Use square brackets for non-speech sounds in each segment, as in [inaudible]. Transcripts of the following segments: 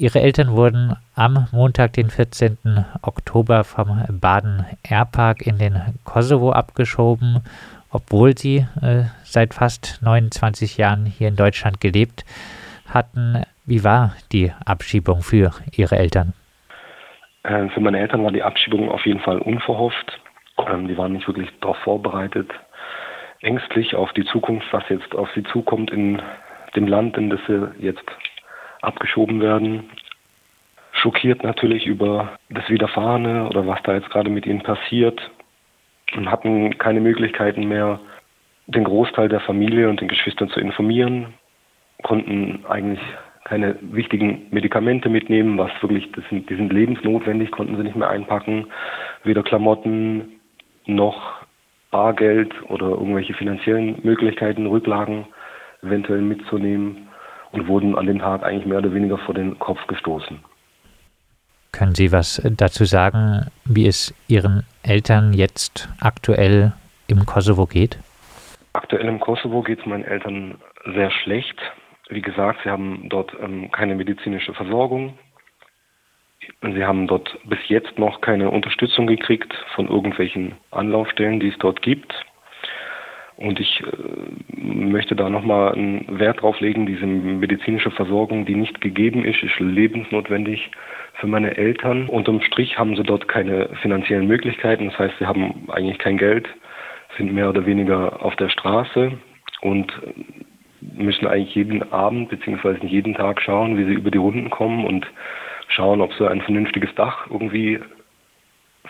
Ihre Eltern wurden am Montag, den 14. Oktober vom Baden Airpark in den Kosovo abgeschoben, obwohl sie äh, seit fast 29 Jahren hier in Deutschland gelebt hatten. Wie war die Abschiebung für Ihre Eltern? Äh, für meine Eltern war die Abschiebung auf jeden Fall unverhofft. Ähm, die waren nicht wirklich darauf vorbereitet, ängstlich auf die Zukunft, was jetzt auf sie zukommt in dem Land, in das sie jetzt abgeschoben werden. Schockiert natürlich über das Widerfahrene oder was da jetzt gerade mit ihnen passiert und hatten keine Möglichkeiten mehr, den Großteil der Familie und den Geschwistern zu informieren, konnten eigentlich keine wichtigen Medikamente mitnehmen, was wirklich, das sind, die sind lebensnotwendig, konnten sie nicht mehr einpacken. Weder Klamotten noch Bargeld oder irgendwelche finanziellen Möglichkeiten, Rücklagen eventuell mitzunehmen und wurden an dem Tag eigentlich mehr oder weniger vor den Kopf gestoßen. Können Sie was dazu sagen, wie es Ihren Eltern jetzt aktuell im Kosovo geht? Aktuell im Kosovo geht es meinen Eltern sehr schlecht. Wie gesagt, sie haben dort ähm, keine medizinische Versorgung. Sie haben dort bis jetzt noch keine Unterstützung gekriegt von irgendwelchen Anlaufstellen, die es dort gibt. Und ich äh, möchte da nochmal einen Wert drauf legen, diese medizinische Versorgung, die nicht gegeben ist, ist lebensnotwendig für meine Eltern. Unterm Strich haben sie dort keine finanziellen Möglichkeiten, das heißt, sie haben eigentlich kein Geld, sind mehr oder weniger auf der Straße und müssen eigentlich jeden Abend bzw. jeden Tag schauen, wie sie über die Runden kommen und schauen, ob sie ein vernünftiges Dach irgendwie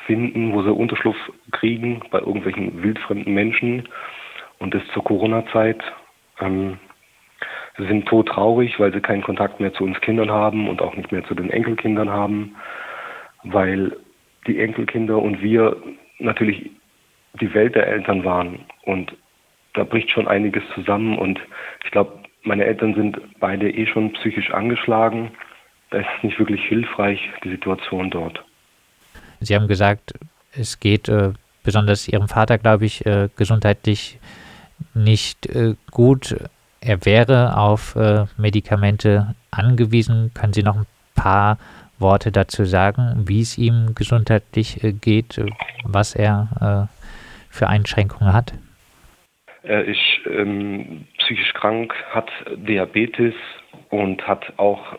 finden, wo sie Unterschlupf kriegen bei irgendwelchen wildfremden Menschen. Und das zur Corona-Zeit. Ähm, sie sind todtraurig, weil sie keinen Kontakt mehr zu uns Kindern haben und auch nicht mehr zu den Enkelkindern haben, weil die Enkelkinder und wir natürlich die Welt der Eltern waren. Und da bricht schon einiges zusammen. Und ich glaube, meine Eltern sind beide eh schon psychisch angeschlagen. Da ist es nicht wirklich hilfreich, die Situation dort. Sie haben gesagt, es geht äh, besonders Ihrem Vater, glaube ich, äh, gesundheitlich nicht äh, gut. Er wäre auf äh, Medikamente angewiesen. Können Sie noch ein paar Worte dazu sagen, wie es ihm gesundheitlich äh, geht, was er äh, für Einschränkungen hat? Er ist ähm, psychisch krank, hat Diabetes und hat auch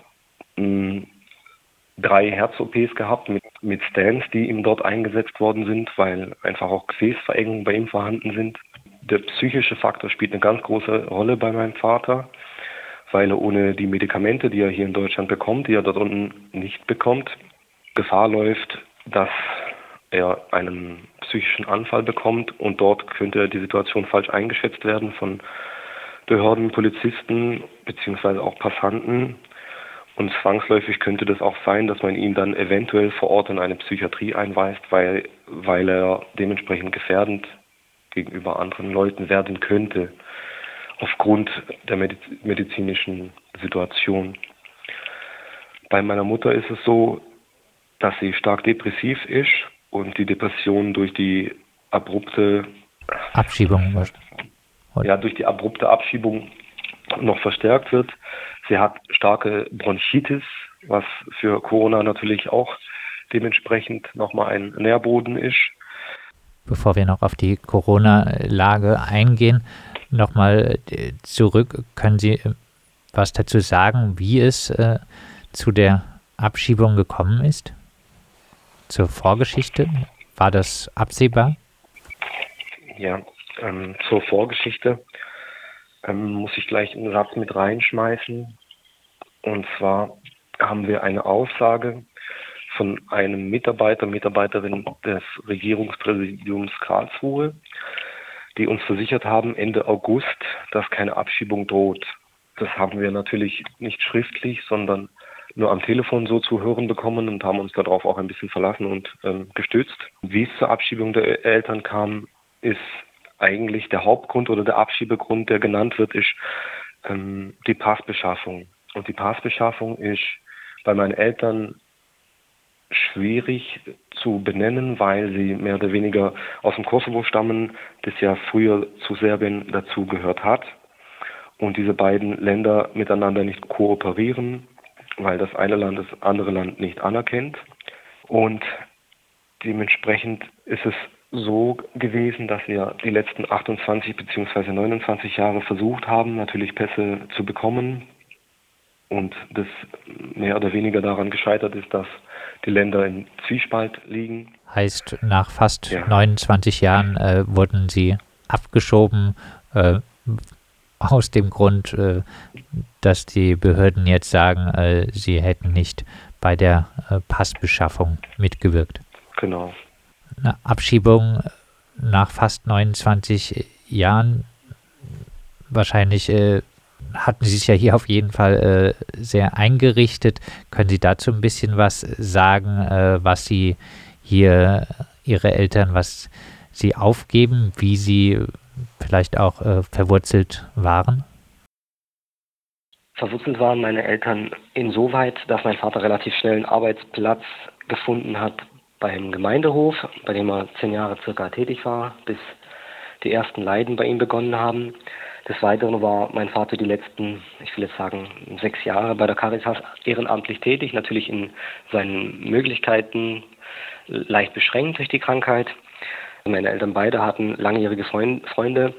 ähm, drei Herz-OPs gehabt mit, mit Stents, die ihm dort eingesetzt worden sind, weil einfach auch Gefäßverengungen bei ihm vorhanden sind der psychische Faktor spielt eine ganz große Rolle bei meinem Vater, weil er ohne die Medikamente, die er hier in Deutschland bekommt, die er dort unten nicht bekommt, Gefahr läuft, dass er einen psychischen Anfall bekommt und dort könnte die Situation falsch eingeschätzt werden von Behörden, Polizisten beziehungsweise auch Passanten. Und zwangsläufig könnte das auch sein, dass man ihn dann eventuell vor Ort in eine Psychiatrie einweist, weil, weil er dementsprechend gefährdend gegenüber anderen Leuten werden könnte, aufgrund der medizinischen Situation. Bei meiner Mutter ist es so, dass sie stark depressiv ist und die Depression durch die abrupte Abschiebung ja durch die abrupte Abschiebung noch verstärkt wird. Sie hat starke Bronchitis, was für Corona natürlich auch dementsprechend nochmal ein Nährboden ist bevor wir noch auf die Corona-Lage eingehen, nochmal äh, zurück. Können Sie äh, was dazu sagen, wie es äh, zu der Abschiebung gekommen ist? Zur Vorgeschichte? War das absehbar? Ja, ähm, zur Vorgeschichte ähm, muss ich gleich einen Satz mit reinschmeißen. Und zwar haben wir eine Aussage von einem Mitarbeiter, Mitarbeiterin des Regierungspräsidiums Karlsruhe, die uns versichert haben, Ende August, dass keine Abschiebung droht. Das haben wir natürlich nicht schriftlich, sondern nur am Telefon so zu hören bekommen und haben uns darauf auch ein bisschen verlassen und ähm, gestützt. Wie es zur Abschiebung der Eltern kam, ist eigentlich der Hauptgrund oder der Abschiebegrund, der genannt wird, ist ähm, die Passbeschaffung. Und die Passbeschaffung ist bei meinen Eltern schwierig zu benennen, weil sie mehr oder weniger aus dem Kosovo stammen, das ja früher zu Serbien dazugehört hat und diese beiden Länder miteinander nicht kooperieren weil das eine Land das andere Land nicht anerkennt. Und dementsprechend ist es so gewesen, dass wir die letzten 28 bzw. 29 Jahre versucht haben, natürlich Pässe zu bekommen. Und das mehr oder weniger daran gescheitert ist, dass die Länder im Zwiespalt liegen. Heißt, nach fast ja. 29 Jahren äh, wurden sie abgeschoben, äh, aus dem Grund, äh, dass die Behörden jetzt sagen, äh, sie hätten nicht bei der äh, Passbeschaffung mitgewirkt. Genau. Eine Abschiebung nach fast 29 Jahren, wahrscheinlich äh, hatten Sie sich ja hier auf jeden Fall äh, sehr eingerichtet. Können Sie dazu ein bisschen was sagen, äh, was Sie hier, Ihre Eltern, was Sie aufgeben, wie Sie vielleicht auch äh, verwurzelt waren? Verwurzelt waren meine Eltern insoweit, dass mein Vater relativ schnell einen Arbeitsplatz gefunden hat beim Gemeindehof, bei dem er zehn Jahre circa tätig war, bis die ersten Leiden bei ihm begonnen haben. Des Weiteren war mein Vater die letzten, ich will jetzt sagen, sechs Jahre bei der Caritas ehrenamtlich tätig, natürlich in seinen Möglichkeiten leicht beschränkt durch die Krankheit. Meine Eltern beide hatten langjährige Freunde.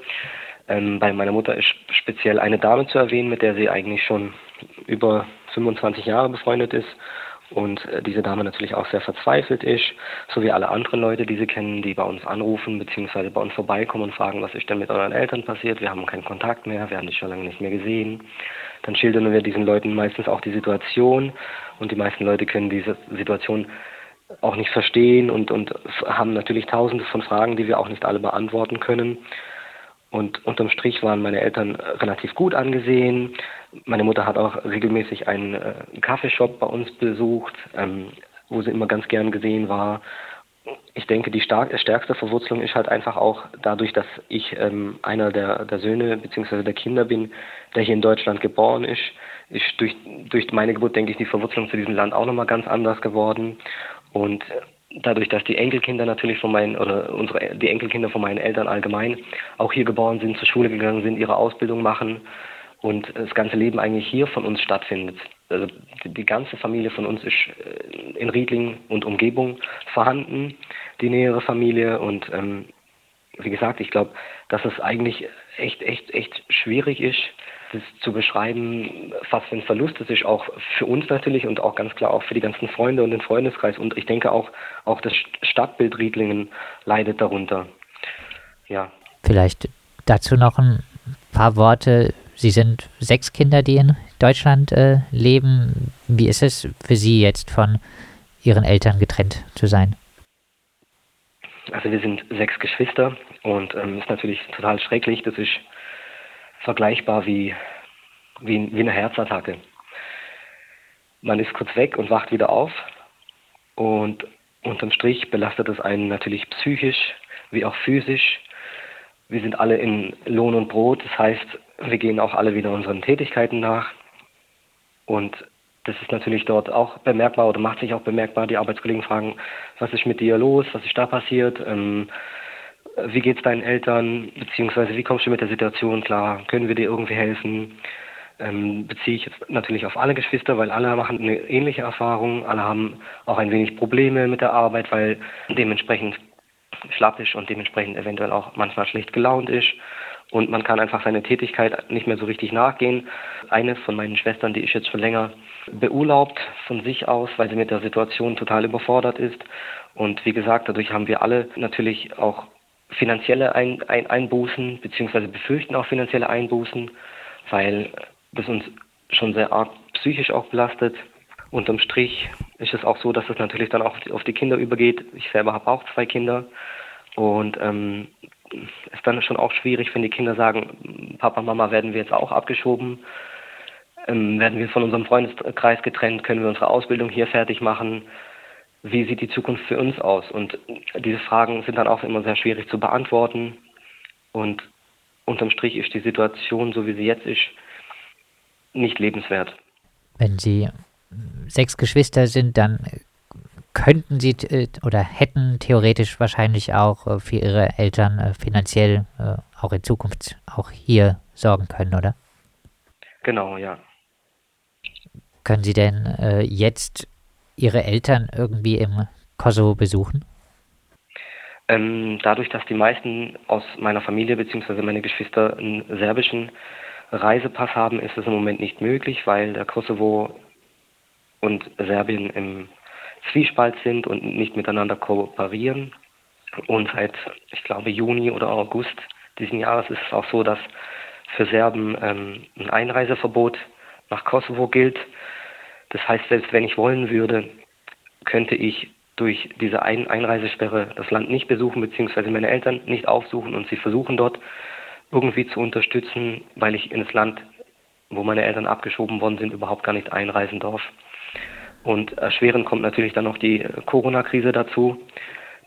Ähm, bei meiner Mutter ist speziell eine Dame zu erwähnen, mit der sie eigentlich schon über 25 Jahre befreundet ist und äh, diese Dame natürlich auch sehr verzweifelt ist, so wie alle anderen Leute, die sie kennen, die bei uns anrufen bzw. bei uns vorbeikommen und fragen, was ist denn mit euren Eltern passiert? Wir haben keinen Kontakt mehr, wir haben dich schon lange nicht mehr gesehen. Dann schildern wir diesen Leuten meistens auch die Situation und die meisten Leute können diese Situation auch nicht verstehen und, und haben natürlich tausende von Fragen, die wir auch nicht alle beantworten können. Und unterm Strich waren meine Eltern relativ gut angesehen. Meine Mutter hat auch regelmäßig einen äh, Kaffeeshop bei uns besucht, ähm, wo sie immer ganz gern gesehen war. Ich denke, die stark, stärkste Verwurzelung ist halt einfach auch dadurch, dass ich ähm, einer der, der Söhne bzw. der Kinder bin, der hier in Deutschland geboren ist. Ist durch, durch meine Geburt, denke ich, die Verwurzelung zu diesem Land auch nochmal ganz anders geworden. Und dadurch, dass die Enkelkinder natürlich von meinen, oder unsere, die Enkelkinder von meinen Eltern allgemein auch hier geboren sind, zur Schule gegangen sind, ihre Ausbildung machen und das ganze Leben eigentlich hier von uns stattfindet. Also die, ganze Familie von uns ist äh, in Riedling und Umgebung vorhanden, die nähere Familie und ähm, wie gesagt, ich glaube, dass es eigentlich echt, echt, echt schwierig ist, das zu beschreiben, für ein Verlust es ist, auch für uns natürlich und auch ganz klar auch für die ganzen Freunde und den Freundeskreis. Und ich denke auch, auch das Stadtbild Riedlingen leidet darunter. Ja. Vielleicht dazu noch ein paar Worte. Sie sind sechs Kinder, die in Deutschland äh, leben. Wie ist es für Sie jetzt von Ihren Eltern getrennt zu sein? Also wir sind sechs Geschwister und ähm, ist natürlich total schrecklich. Das ist vergleichbar wie, wie, wie eine Herzattacke. Man ist kurz weg und wacht wieder auf und unterm Strich belastet es einen natürlich psychisch wie auch physisch. Wir sind alle in Lohn und Brot, das heißt, wir gehen auch alle wieder unseren Tätigkeiten nach. Und das ist natürlich dort auch bemerkbar oder macht sich auch bemerkbar. Die Arbeitskollegen fragen, was ist mit dir los, was ist da passiert, ähm, wie geht es deinen Eltern, beziehungsweise wie kommst du mit der Situation klar, können wir dir irgendwie helfen? Ähm, beziehe ich jetzt natürlich auf alle Geschwister, weil alle machen eine ähnliche Erfahrung, alle haben auch ein wenig Probleme mit der Arbeit, weil dementsprechend schlapp und dementsprechend eventuell auch manchmal schlecht gelaunt ist und man kann einfach seine Tätigkeit nicht mehr so richtig nachgehen. Eine von meinen Schwestern, die ist jetzt schon länger beurlaubt von sich aus, weil sie mit der Situation total überfordert ist. Und wie gesagt, dadurch haben wir alle natürlich auch finanzielle Ein Ein Einbußen, beziehungsweise befürchten auch finanzielle Einbußen, weil das uns schon sehr arg psychisch auch belastet. Unterm Strich ist es auch so, dass es natürlich dann auch auf die Kinder übergeht. Ich selber habe auch zwei Kinder und ähm, ist dann schon auch schwierig, wenn die Kinder sagen, Papa, Mama, werden wir jetzt auch abgeschoben, ähm, werden wir von unserem Freundeskreis getrennt, können wir unsere Ausbildung hier fertig machen, wie sieht die Zukunft für uns aus? Und diese Fragen sind dann auch immer sehr schwierig zu beantworten. Und unterm Strich ist die Situation, so wie sie jetzt ist, nicht lebenswert. Wenn Sie sechs Geschwister sind, dann könnten Sie äh, oder hätten theoretisch wahrscheinlich auch äh, für Ihre Eltern äh, finanziell auch in Zukunft auch hier sorgen können, oder? Genau, ja. Können Sie denn jetzt Ihre Eltern irgendwie im Kosovo besuchen? Ähm, dadurch, dass die meisten aus meiner Familie bzw. meine Geschwister einen serbischen Reisepass haben, ist es im Moment nicht möglich, weil der Kosovo und Serbien im Zwiespalt sind und nicht miteinander kooperieren. Und seit, ich glaube, Juni oder August diesen Jahres ist es auch so, dass für Serben ähm, ein Einreiseverbot nach Kosovo gilt. Das heißt, selbst wenn ich wollen würde, könnte ich durch diese Ein Einreisesperre das Land nicht besuchen, beziehungsweise meine Eltern nicht aufsuchen und sie versuchen dort irgendwie zu unterstützen, weil ich ins Land, wo meine Eltern abgeschoben worden sind, überhaupt gar nicht einreisen darf. Und erschwerend kommt natürlich dann noch die Corona-Krise dazu,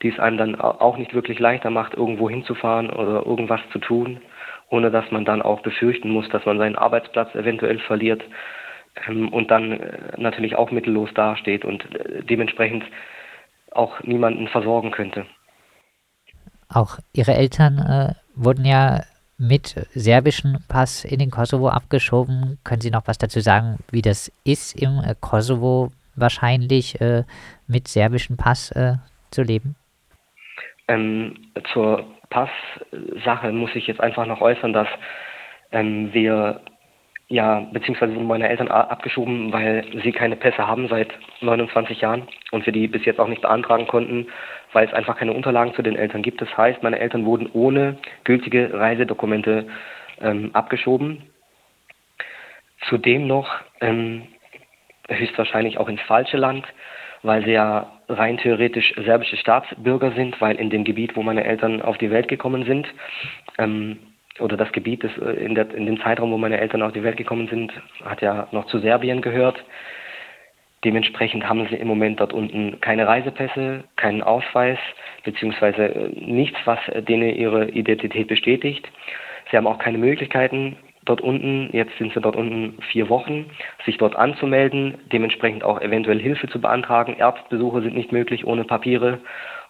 die es einem dann auch nicht wirklich leichter macht, irgendwo hinzufahren oder irgendwas zu tun, ohne dass man dann auch befürchten muss, dass man seinen Arbeitsplatz eventuell verliert ähm, und dann äh, natürlich auch mittellos dasteht und äh, dementsprechend auch niemanden versorgen könnte. Auch Ihre Eltern äh, wurden ja mit serbischem Pass in den Kosovo abgeschoben. Können Sie noch was dazu sagen, wie das ist im äh, Kosovo wahrscheinlich äh, mit serbischem Pass zu leben? Ähm, zur Passsache muss ich jetzt einfach noch äußern, dass ähm, wir ja, beziehungsweise wurden meine Eltern abgeschoben, weil sie keine Pässe haben seit 29 Jahren und wir die bis jetzt auch nicht beantragen konnten, weil es einfach keine Unterlagen zu den Eltern gibt. Das heißt, meine Eltern wurden ohne gültige Reisedokumente ähm, abgeschoben. Zudem noch ähm, höchstwahrscheinlich auch ins falsche Land, weil sie ja rein theoretisch serbische Staatsbürger sind, weil in dem Gebiet, wo meine Eltern auf die Welt gekommen sind, ähm, oder das Gebiet ist äh, in, der, in dem Zeitraum, wo meine Eltern auf die Welt gekommen sind, hat ja noch zu Serbien gehört. Dementsprechend haben sie im Moment dort unten keine Reisepässe, keinen Ausweis, beziehungsweise äh, nichts, was denen ihre Identität bestätigt. Sie haben auch keine Möglichkeiten dort unten, jetzt sind sie dort unten vier Wochen, sich dort anzumelden, dementsprechend auch eventuell Hilfe zu beantragen. Ärztbesuche sind nicht möglich ohne Papiere,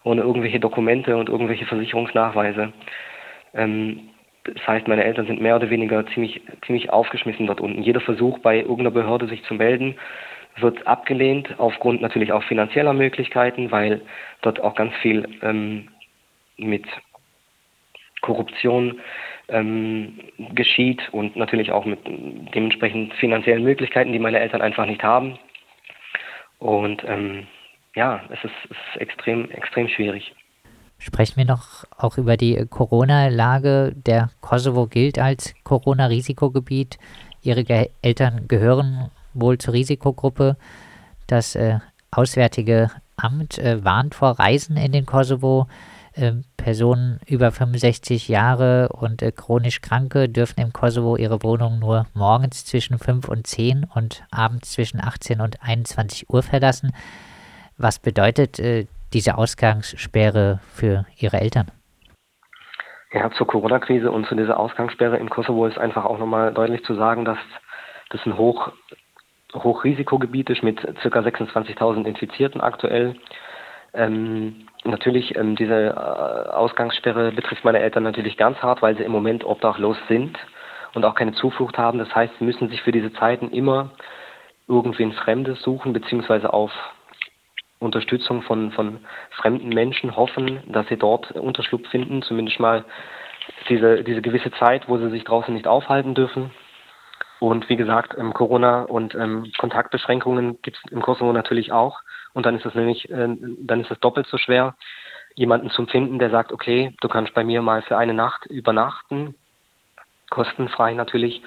ohne irgendwelche Dokumente und irgendwelche Versicherungsnachweise. Ähm, das heißt, meine Eltern sind mehr oder weniger ziemlich, ziemlich aufgeschmissen dort unten. Jeder Versuch bei irgendeiner Behörde sich zu melden, wird abgelehnt, aufgrund natürlich auch finanzieller Möglichkeiten, weil dort auch ganz viel ähm, mit Korruption ähm, geschieht und natürlich auch mit dementsprechend finanziellen Möglichkeiten, die meine Eltern einfach nicht haben. Und ähm, ja, es ist, es ist extrem, extrem schwierig. Sprechen wir noch auch über die Corona-Lage. Der Kosovo gilt als Corona-Risikogebiet. Ihre Ge Eltern gehören wohl zur Risikogruppe. Das äh, Auswärtige Amt äh, warnt vor Reisen in den Kosovo. Äh, Personen über 65 Jahre und äh, chronisch Kranke dürfen im Kosovo ihre Wohnung nur morgens zwischen 5 und 10 und abends zwischen 18 und 21 Uhr verlassen. Was bedeutet äh, diese Ausgangssperre für Ihre Eltern? Ja, zur Corona-Krise und zu dieser Ausgangssperre im Kosovo ist einfach auch nochmal deutlich zu sagen, dass das ein Hoch, Hochrisikogebiet ist mit ca. 26.000 Infizierten aktuell. Ähm, natürlich, ähm, diese äh, Ausgangssperre betrifft meine Eltern natürlich ganz hart, weil sie im Moment obdachlos sind und auch keine Zuflucht haben. Das heißt, sie müssen sich für diese Zeiten immer irgendwen Fremdes suchen, beziehungsweise auf Unterstützung von, von fremden Menschen hoffen, dass sie dort Unterschlupf finden, zumindest mal diese, diese gewisse Zeit, wo sie sich draußen nicht aufhalten dürfen. Und wie gesagt, ähm, Corona und ähm, Kontaktbeschränkungen gibt es im Kosovo natürlich auch. Und dann ist es nämlich, äh, dann ist es doppelt so schwer, jemanden zu finden, der sagt, okay, du kannst bei mir mal für eine Nacht übernachten, kostenfrei natürlich,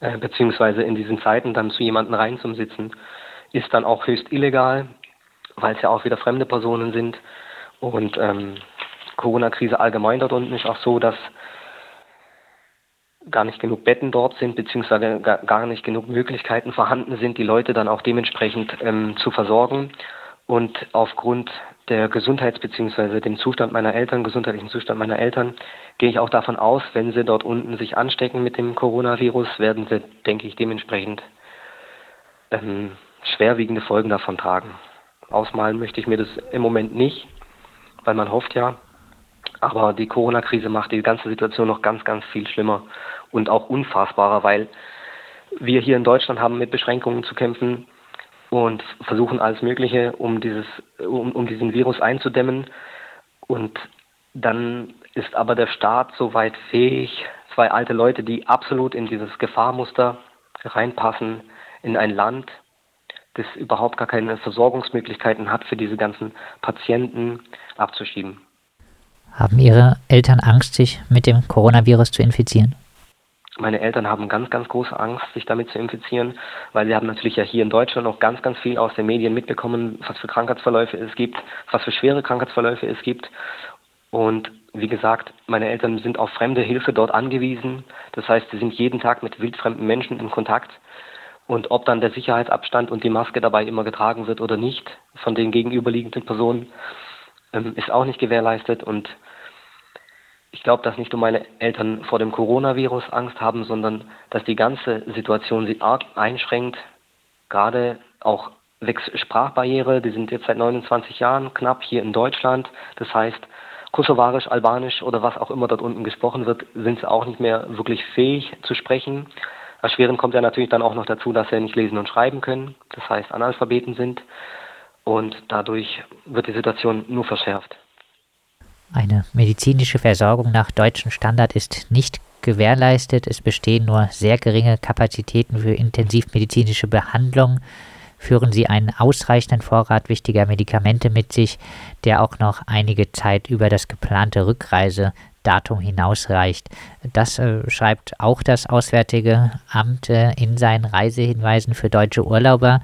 äh, beziehungsweise in diesen Zeiten dann zu jemanden reinzusitzen, ist dann auch höchst illegal weil es ja auch wieder fremde Personen sind. Und ähm, Corona-Krise allgemein dort unten ist auch so, dass gar nicht genug Betten dort sind, beziehungsweise gar nicht genug Möglichkeiten vorhanden sind, die Leute dann auch dementsprechend ähm, zu versorgen. Und aufgrund der Gesundheits- beziehungsweise dem Zustand meiner Eltern, gesundheitlichen Zustand meiner Eltern, gehe ich auch davon aus, wenn sie dort unten sich anstecken mit dem Coronavirus, werden sie, denke ich, dementsprechend ähm, schwerwiegende Folgen davon tragen. Ausmalen möchte ich mir das im Moment nicht, weil man hofft ja. Aber die Corona-Krise macht die ganze Situation noch ganz, ganz viel schlimmer und auch unfassbarer, weil wir hier in Deutschland haben mit Beschränkungen zu kämpfen, und versuchen alles Mögliche, um dieses, um, um diesen Virus einzudämmen. Und dann ist aber der Staat soweit fähig, zwei alte Leute, die absolut in dieses Gefahrmuster reinpassen, in ein Land, das überhaupt gar keine Versorgungsmöglichkeiten hat für diese ganzen Patienten, abzuschieben. Haben Ihre Eltern Angst, sich mit dem Coronavirus zu infizieren? Meine Eltern haben ganz, ganz große Angst, sich damit zu infizieren, weil sie haben natürlich ja hier in Deutschland auch ganz, ganz viel aus den Medien mitbekommen, was für Krankheitsverläufe es gibt, was für schwere Krankheitsverläufe es gibt. Und wie gesagt, meine Eltern sind auf fremde Hilfe dort angewiesen. Das heißt, sie sind jeden Tag mit wildfremden Menschen in Kontakt. Und ob dann der Sicherheitsabstand und die Maske dabei immer getragen wird oder nicht von den gegenüberliegenden Personen, ähm, ist auch nicht gewährleistet. Und ich glaube, dass nicht nur meine Eltern vor dem Coronavirus Angst haben, sondern dass die ganze Situation sie arg einschränkt. Gerade auch wegen Sprachbarriere, die sind jetzt seit 29 Jahren knapp hier in Deutschland. Das heißt, Kosovarisch, Albanisch oder was auch immer dort unten gesprochen wird, sind sie auch nicht mehr wirklich fähig zu sprechen. Erschwerend kommt ja natürlich dann auch noch dazu, dass sie nicht lesen und schreiben können, das heißt Analphabeten sind. Und dadurch wird die Situation nur verschärft. Eine medizinische Versorgung nach deutschem Standard ist nicht gewährleistet. Es bestehen nur sehr geringe Kapazitäten für intensivmedizinische Behandlung. Führen Sie einen ausreichenden Vorrat wichtiger Medikamente mit sich, der auch noch einige Zeit über das geplante Rückreisedatum hinausreicht. Das äh, schreibt auch das Auswärtige Amt äh, in seinen Reisehinweisen für deutsche Urlauber.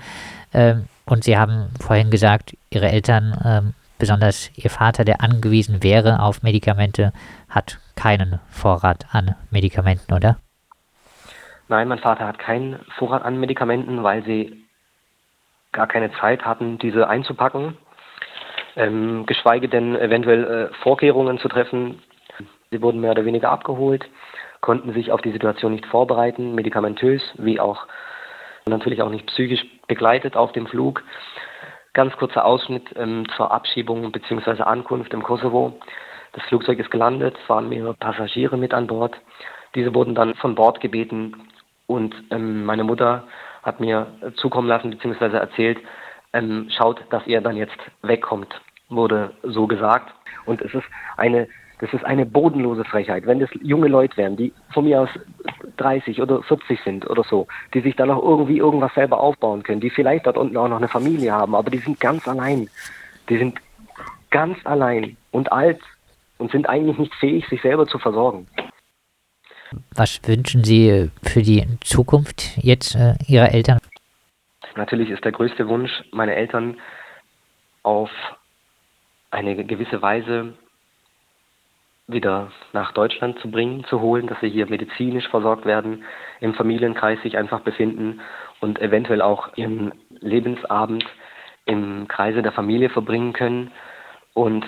Ähm, und Sie haben vorhin gesagt, Ihre Eltern ähm, besonders ihr Vater, der angewiesen wäre auf Medikamente, hat keinen Vorrat an Medikamenten, oder? Nein, mein Vater hat keinen Vorrat an Medikamenten, weil sie gar keine Zeit hatten, diese einzupacken, ähm, geschweige denn eventuell äh, Vorkehrungen zu treffen. Sie wurden mehr oder weniger abgeholt, konnten sich auf die Situation nicht vorbereiten, medikamentös wie auch natürlich auch nicht psychisch begleitet auf dem Flug. Ganz kurzer Ausschnitt ähm, zur Abschiebung bzw. Ankunft im Kosovo. Das Flugzeug ist gelandet, es waren mehrere Passagiere mit an Bord. Diese wurden dann von Bord gebeten und ähm, meine Mutter hat mir zukommen lassen bzw. erzählt, ähm, schaut, dass ihr dann jetzt wegkommt, wurde so gesagt. Und es ist eine das ist eine bodenlose Frechheit. Wenn das junge Leute wären, die von mir aus 30 oder 40 sind oder so, die sich dann auch irgendwie irgendwas selber aufbauen können, die vielleicht dort unten auch noch eine Familie haben, aber die sind ganz allein. Die sind ganz allein und alt und sind eigentlich nicht fähig, sich selber zu versorgen. Was wünschen Sie für die Zukunft jetzt äh, Ihrer Eltern? Natürlich ist der größte Wunsch, meine Eltern auf eine gewisse Weise wieder nach Deutschland zu bringen, zu holen, dass sie hier medizinisch versorgt werden, im Familienkreis sich einfach befinden und eventuell auch ihren Lebensabend im Kreise der Familie verbringen können und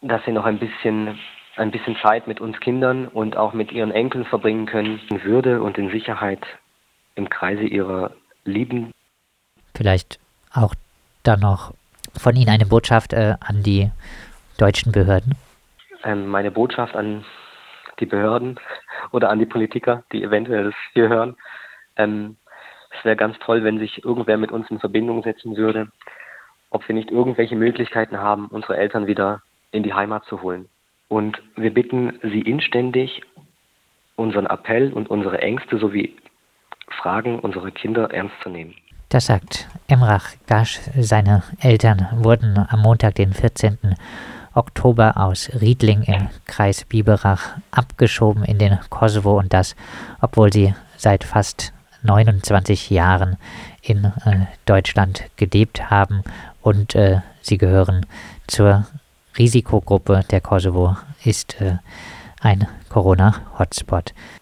dass sie noch ein bisschen ein bisschen Zeit mit uns Kindern und auch mit ihren Enkeln verbringen können, in Würde und in Sicherheit im Kreise ihrer Lieben. Vielleicht auch dann noch von Ihnen eine Botschaft äh, an die deutschen Behörden? ähm, meine Botschaft an die Behörden [laughs] oder an die Politiker, die eventuell das hier hören. Ähm, es wäre ganz toll, wenn sich irgendwer mit uns in Verbindung setzen würde, ob wir nicht irgendwelche Möglichkeiten haben, unsere Eltern wieder in die Heimat zu holen. Und wir bitten Sie inständig, unseren Appell und unsere Ängste sowie Fragen unserer Kinder ernst zu nehmen. Das sagt Emrach Gasch. Seine Eltern wurden am Montag, den 14. Oktober aus Riedling im Kreis Biberach abgeschoben in den Kosovo und das, obwohl sie seit fast 29 Jahren in äh, Deutschland gelebt haben und äh, sie gehören zur Risikogruppe. Der Kosovo ist äh, ein Corona-Hotspot.